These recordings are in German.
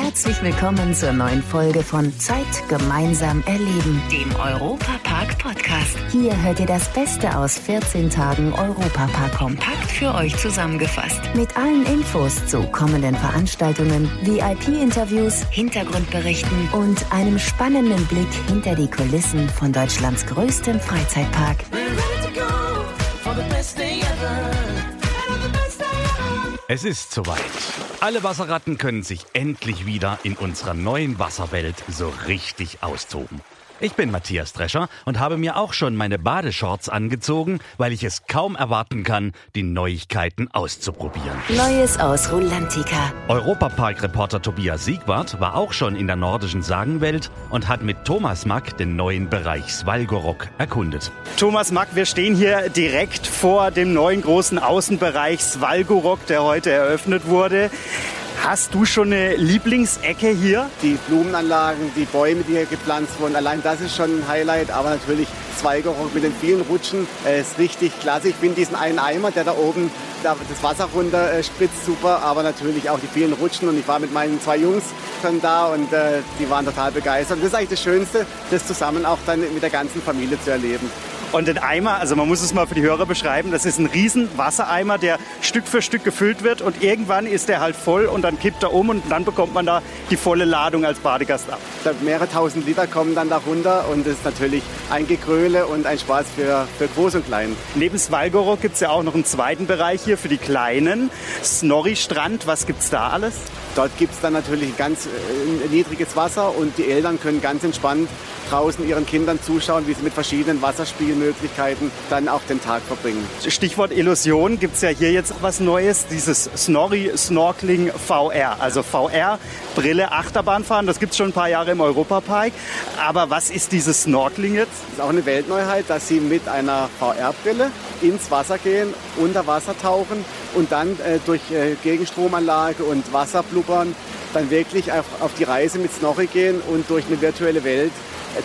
Herzlich willkommen zur neuen Folge von Zeit gemeinsam erleben, dem Europapark Podcast. Hier hört ihr das Beste aus 14 Tagen Europapark kompakt für euch zusammengefasst. Mit allen Infos zu kommenden Veranstaltungen, VIP-Interviews, Hintergrundberichten und einem spannenden Blick hinter die Kulissen von Deutschlands größtem Freizeitpark. Es ist soweit. Alle Wasserratten können sich endlich wieder in unserer neuen Wasserwelt so richtig austoben. Ich bin Matthias Drescher und habe mir auch schon meine Badeshorts angezogen, weil ich es kaum erwarten kann, die Neuigkeiten auszuprobieren. Neues aus Rulantica. Europapark-Reporter Tobias Siegwart war auch schon in der nordischen Sagenwelt und hat mit Thomas Mack den neuen Bereich Svalgorok erkundet. Thomas Mack, wir stehen hier direkt vor dem neuen großen Außenbereich Svalgorok, der heute eröffnet wurde. Hast du schon eine Lieblingsecke hier? Die Blumenanlagen, die Bäume, die hier gepflanzt wurden, allein das ist schon ein Highlight. Aber natürlich Zweigerock mit den vielen Rutschen äh, ist richtig klasse. Ich finde diesen einen Eimer, der da oben da das Wasser runter äh, spritzt, super. Aber natürlich auch die vielen Rutschen. Und ich war mit meinen zwei Jungs dann da und äh, die waren total begeistert. Und das ist eigentlich das Schönste, das zusammen auch dann mit der ganzen Familie zu erleben. Und den Eimer, also man muss es mal für die Hörer beschreiben, das ist ein riesen Wassereimer, der Stück für Stück gefüllt wird und irgendwann ist der halt voll und dann kippt er um und dann bekommt man da die volle Ladung als Badegast ab. Mehrere tausend Liter kommen dann da runter und das ist natürlich ein Gegröle und ein Spaß für, für Groß und Klein. Neben Svalgoro gibt es ja auch noch einen zweiten Bereich hier für die Kleinen. Snorri-Strand, was gibt es da alles? Dort gibt es dann natürlich ganz äh, niedriges Wasser und die Eltern können ganz entspannt draußen ihren Kindern zuschauen, wie sie mit verschiedenen Wasserspielmöglichkeiten dann auch den Tag verbringen. Stichwort Illusion gibt es ja hier jetzt was Neues, dieses Snorri Snorkeling VR, also VR, Brille, Achterbahnfahren, das gibt es schon ein paar Jahre im Europapark. Aber was ist dieses Snorkeling jetzt? Das ist auch eine Weltneuheit, dass Sie mit einer VR-Brille ins Wasser gehen, unter Wasser tauchen und dann äh, durch äh, Gegenstromanlage und Wasser blubbern, dann wirklich auf, auf die Reise mit Snorri gehen und durch eine virtuelle Welt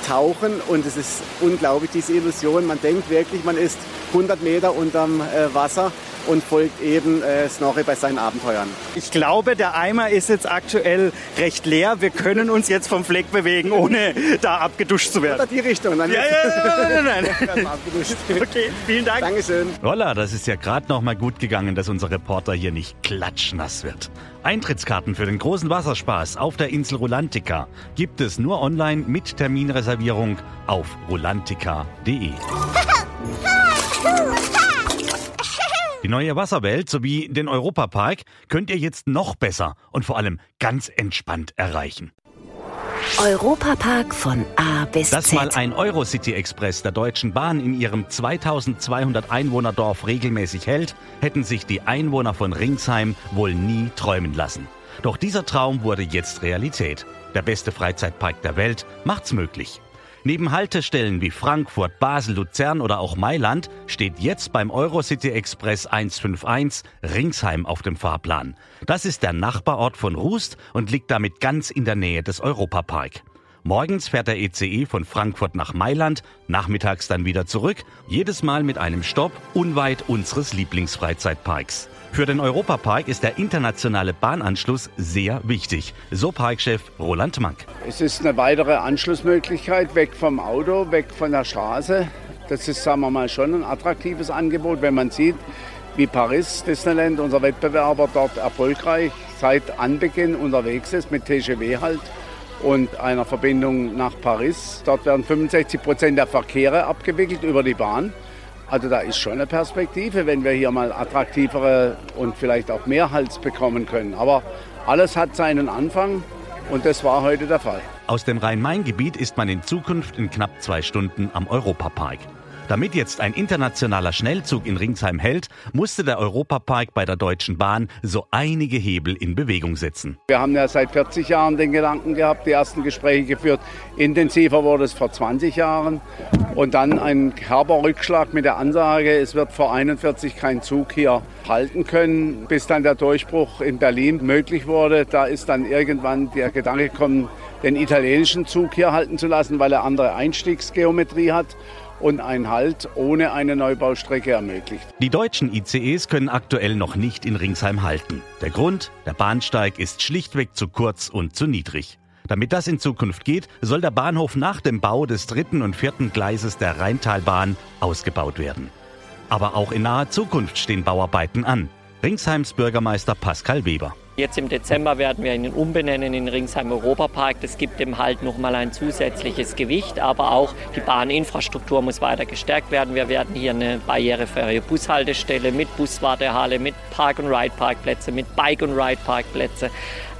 tauchen und es ist unglaublich, diese Illusion. Man denkt wirklich, man ist 100 Meter unterm äh, Wasser und folgt eben äh, Snorri bei seinen Abenteuern. Ich glaube, der Eimer ist jetzt aktuell recht leer. Wir können uns jetzt vom Fleck bewegen, ohne da abgeduscht zu werden. Oder die Richtung. Dann ja, ja, nein, nein. okay, vielen Dank. Dankeschön. Holla, das ist ja gerade noch mal gut gegangen, dass unser Reporter hier nicht klatschnass wird. Eintrittskarten für den großen Wasserspaß auf der Insel Rulantica gibt es nur online mit Terminreservierung auf rulantica.de. Die neue Wasserwelt sowie den Europapark könnt ihr jetzt noch besser und vor allem ganz entspannt erreichen. Europapark von A bis Dass Z. mal ein Eurocity Express der Deutschen Bahn in ihrem 2200 Einwohnerdorf regelmäßig hält, hätten sich die Einwohner von Ringsheim wohl nie träumen lassen. Doch dieser Traum wurde jetzt Realität. Der beste Freizeitpark der Welt macht's möglich. Neben Haltestellen wie Frankfurt, Basel, Luzern oder auch Mailand steht jetzt beim Eurocity Express 151 Ringsheim auf dem Fahrplan. Das ist der Nachbarort von Rust und liegt damit ganz in der Nähe des Europapark. Morgens fährt der ECE von Frankfurt nach Mailand, nachmittags dann wieder zurück, jedes Mal mit einem Stopp unweit unseres Lieblingsfreizeitparks. Für den Europapark ist der internationale Bahnanschluss sehr wichtig, so Parkchef Roland Mank. Es ist eine weitere Anschlussmöglichkeit weg vom Auto, weg von der Straße. Das ist, sagen wir mal, schon ein attraktives Angebot, wenn man sieht, wie Paris Disneyland, unser Wettbewerber, dort erfolgreich seit Anbeginn unterwegs ist mit TGW halt und einer Verbindung nach Paris. Dort werden 65 Prozent der Verkehre abgewickelt über die Bahn. Also da ist schon eine Perspektive, wenn wir hier mal attraktivere und vielleicht auch mehr Hals bekommen können. Aber alles hat seinen Anfang und das war heute der Fall. Aus dem Rhein-Main-Gebiet ist man in Zukunft in knapp zwei Stunden am Europapark. Damit jetzt ein internationaler Schnellzug in Ringsheim hält, musste der Europapark bei der Deutschen Bahn so einige Hebel in Bewegung setzen. Wir haben ja seit 40 Jahren den Gedanken gehabt, die ersten Gespräche geführt. Intensiver wurde es vor 20 Jahren. Und dann ein herber Rückschlag mit der Ansage, es wird vor 41 kein Zug hier halten können. Bis dann der Durchbruch in Berlin möglich wurde, da ist dann irgendwann der Gedanke gekommen, den italienischen Zug hier halten zu lassen, weil er andere Einstiegsgeometrie hat. Und ein Halt ohne eine Neubaustrecke ermöglicht. Die deutschen ICEs können aktuell noch nicht in Ringsheim halten. Der Grund, der Bahnsteig ist schlichtweg zu kurz und zu niedrig. Damit das in Zukunft geht, soll der Bahnhof nach dem Bau des dritten und vierten Gleises der Rheintalbahn ausgebaut werden. Aber auch in naher Zukunft stehen Bauarbeiten an. Ringsheims Bürgermeister Pascal Weber. Jetzt im Dezember werden wir ihn umbenennen in Ringsheim Europapark. Das gibt dem halt nochmal ein zusätzliches Gewicht, aber auch die Bahninfrastruktur muss weiter gestärkt werden. Wir werden hier eine barrierefreie Bushaltestelle mit Buswartehalle, mit Park-and-Ride-Parkplätze, mit Bike-and-Ride-Parkplätze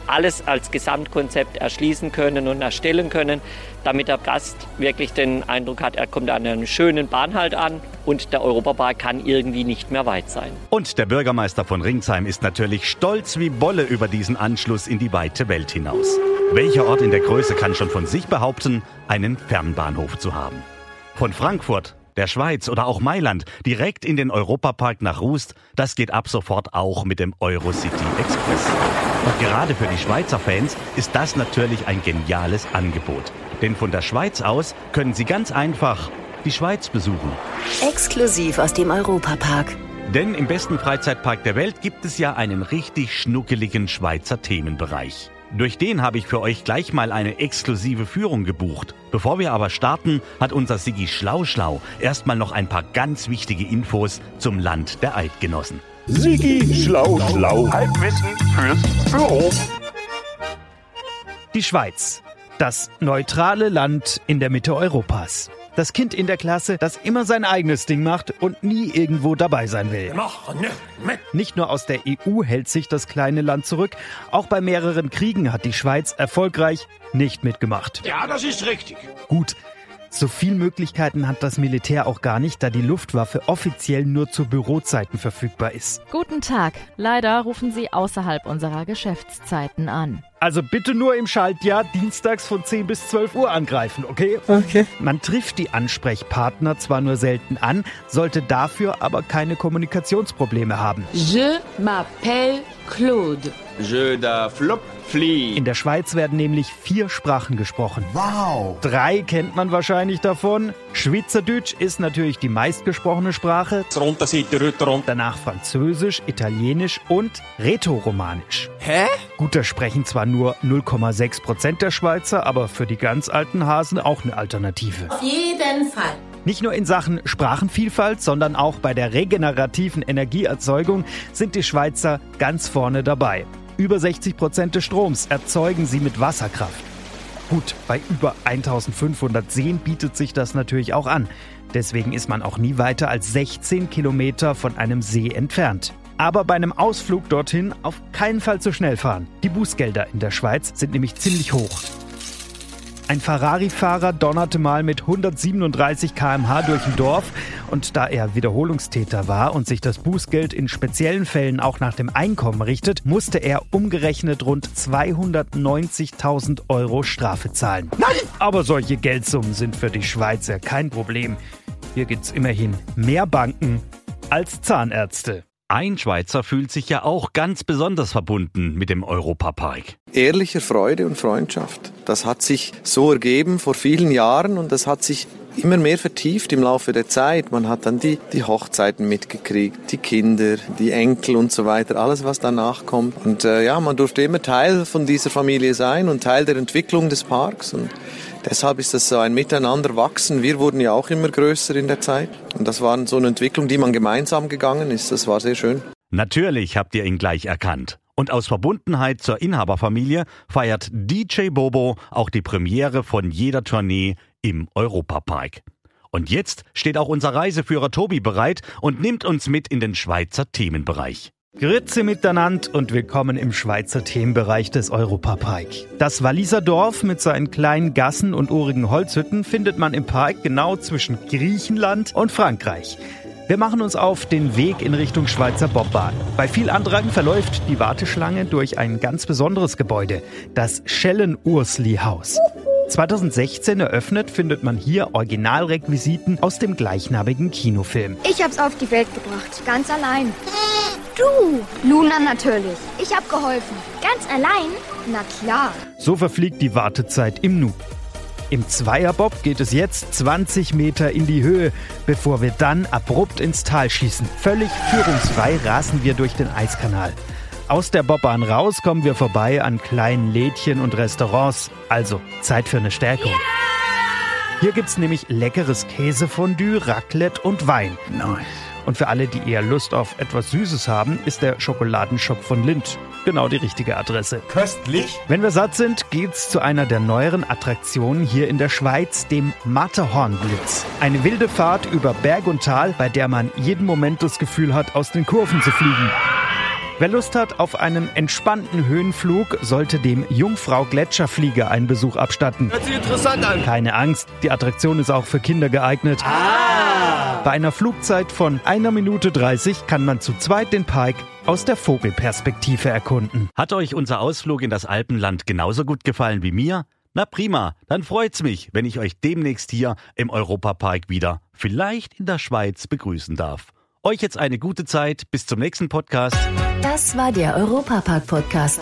alles als Gesamtkonzept erschließen können und erstellen können, damit der Gast wirklich den Eindruck hat, er kommt an einem schönen Bahnhalt an und der Europapark kann irgendwie nicht mehr weit sein. Und der Bürgermeister von Ringsheim ist natürlich stolz wie Bolle über diesen Anschluss in die weite Welt hinaus. Welcher Ort in der Größe kann schon von sich behaupten, einen Fernbahnhof zu haben? Von Frankfurt der Schweiz oder auch Mailand direkt in den Europapark nach Rust, das geht ab sofort auch mit dem Eurocity Express. Und gerade für die Schweizer Fans ist das natürlich ein geniales Angebot. Denn von der Schweiz aus können Sie ganz einfach die Schweiz besuchen. Exklusiv aus dem Europapark. Denn im besten Freizeitpark der Welt gibt es ja einen richtig schnuckeligen Schweizer Themenbereich. Durch den habe ich für euch gleich mal eine exklusive Führung gebucht. Bevor wir aber starten, hat unser Sigi Schlauschlau erstmal noch ein paar ganz wichtige Infos zum Land der Eidgenossen. Sigi Schlauschlau. Halbwissen fürs Büro. Die Schweiz. Das neutrale Land in der Mitte Europas. Das Kind in der Klasse, das immer sein eigenes Ding macht und nie irgendwo dabei sein will. Nicht nur aus der EU hält sich das kleine Land zurück, auch bei mehreren Kriegen hat die Schweiz erfolgreich nicht mitgemacht. Ja, das ist richtig. Gut, so viel Möglichkeiten hat das Militär auch gar nicht, da die Luftwaffe offiziell nur zu Bürozeiten verfügbar ist. Guten Tag. Leider rufen Sie außerhalb unserer Geschäftszeiten an. Also bitte nur im Schaltjahr dienstags von 10 bis 12 Uhr angreifen, okay? Okay. Man trifft die Ansprechpartner zwar nur selten an, sollte dafür aber keine Kommunikationsprobleme haben. Je m'appelle Claude. Je da flop flie. In der Schweiz werden nämlich vier Sprachen gesprochen. Wow. Drei kennt man wahrscheinlich davon. Schweizerdeutsch ist natürlich die meistgesprochene Sprache. Danach Französisch, Italienisch und Rätoromanisch. Hä? Gut, da sprechen zwar nur 0,6 Prozent der Schweizer, aber für die ganz alten Hasen auch eine Alternative. Auf jeden Fall. Nicht nur in Sachen Sprachenvielfalt, sondern auch bei der regenerativen Energieerzeugung sind die Schweizer ganz vorne dabei. Über 60 Prozent des Stroms erzeugen sie mit Wasserkraft. Gut, bei über 1500 Seen bietet sich das natürlich auch an. Deswegen ist man auch nie weiter als 16 Kilometer von einem See entfernt. Aber bei einem Ausflug dorthin auf keinen Fall zu schnell fahren. Die Bußgelder in der Schweiz sind nämlich ziemlich hoch. Ein Ferrari-Fahrer donnerte mal mit 137 km/h durch ein Dorf und da er Wiederholungstäter war und sich das Bußgeld in speziellen Fällen auch nach dem Einkommen richtet, musste er umgerechnet rund 290.000 Euro Strafe zahlen. Nein! Aber solche Geldsummen sind für die Schweizer kein Problem. Hier gibt's immerhin mehr Banken als Zahnärzte. Ein Schweizer fühlt sich ja auch ganz besonders verbunden mit dem Europapark. Ehrliche Freude und Freundschaft. Das hat sich so ergeben vor vielen Jahren und das hat sich immer mehr vertieft im Laufe der Zeit. Man hat dann die, die Hochzeiten mitgekriegt, die Kinder, die Enkel und so weiter, alles was danach kommt. Und äh, ja, man durfte immer Teil von dieser Familie sein und Teil der Entwicklung des Parks. Und deshalb ist das so ein Miteinander wachsen. Wir wurden ja auch immer größer in der Zeit. Und das war so eine Entwicklung, die man gemeinsam gegangen ist. Das war sehr schön. Natürlich habt ihr ihn gleich erkannt. Und aus Verbundenheit zur Inhaberfamilie feiert DJ Bobo auch die Premiere von jeder Tournee im Europapark. Und jetzt steht auch unser Reiseführer Tobi bereit und nimmt uns mit in den Schweizer Themenbereich. Grüezi miteinander und willkommen im Schweizer Themenbereich des Europapark. Das Walliser Dorf mit seinen kleinen Gassen und urigen Holzhütten findet man im Park genau zwischen Griechenland und Frankreich. Wir machen uns auf den Weg in Richtung Schweizer Bobbahn. Bei viel Andrang verläuft die Warteschlange durch ein ganz besonderes Gebäude, das Schellen-Ursli-Haus. 2016 eröffnet findet man hier Originalrequisiten aus dem gleichnamigen Kinofilm. Ich hab's auf die Welt gebracht, ganz allein. Du! Luna natürlich. Ich hab geholfen. Ganz allein? Na klar. So verfliegt die Wartezeit im Nu. Im Zweierbob geht es jetzt 20 Meter in die Höhe, bevor wir dann abrupt ins Tal schießen. Völlig führungsfrei rasen wir durch den Eiskanal. Aus der Bobbahn raus kommen wir vorbei an kleinen Lädchen und Restaurants. Also Zeit für eine Stärkung. Hier gibt's nämlich leckeres Käsefondue, Raclette und Wein. Nice. Und für alle, die eher Lust auf etwas Süßes haben, ist der Schokoladenshop von Lind genau die richtige Adresse. Köstlich. Wenn wir satt sind, geht's zu einer der neueren Attraktionen hier in der Schweiz, dem Matterhornblitz. Eine wilde Fahrt über Berg und Tal, bei der man jeden Moment das Gefühl hat, aus den Kurven zu fliegen. Wer Lust hat auf einen entspannten Höhenflug, sollte dem Jungfrau Gletscherflieger einen Besuch abstatten. Hört sich interessant an. Keine Angst, die Attraktion ist auch für Kinder geeignet. Ah. Bei einer Flugzeit von einer Minute 30 kann man zu zweit den Park aus der Vogelperspektive erkunden. Hat euch unser Ausflug in das Alpenland genauso gut gefallen wie mir? Na prima, dann freut's mich, wenn ich euch demnächst hier im Europapark wieder, vielleicht in der Schweiz, begrüßen darf. Euch jetzt eine gute Zeit. Bis zum nächsten Podcast. Das war der Europapark-Podcast.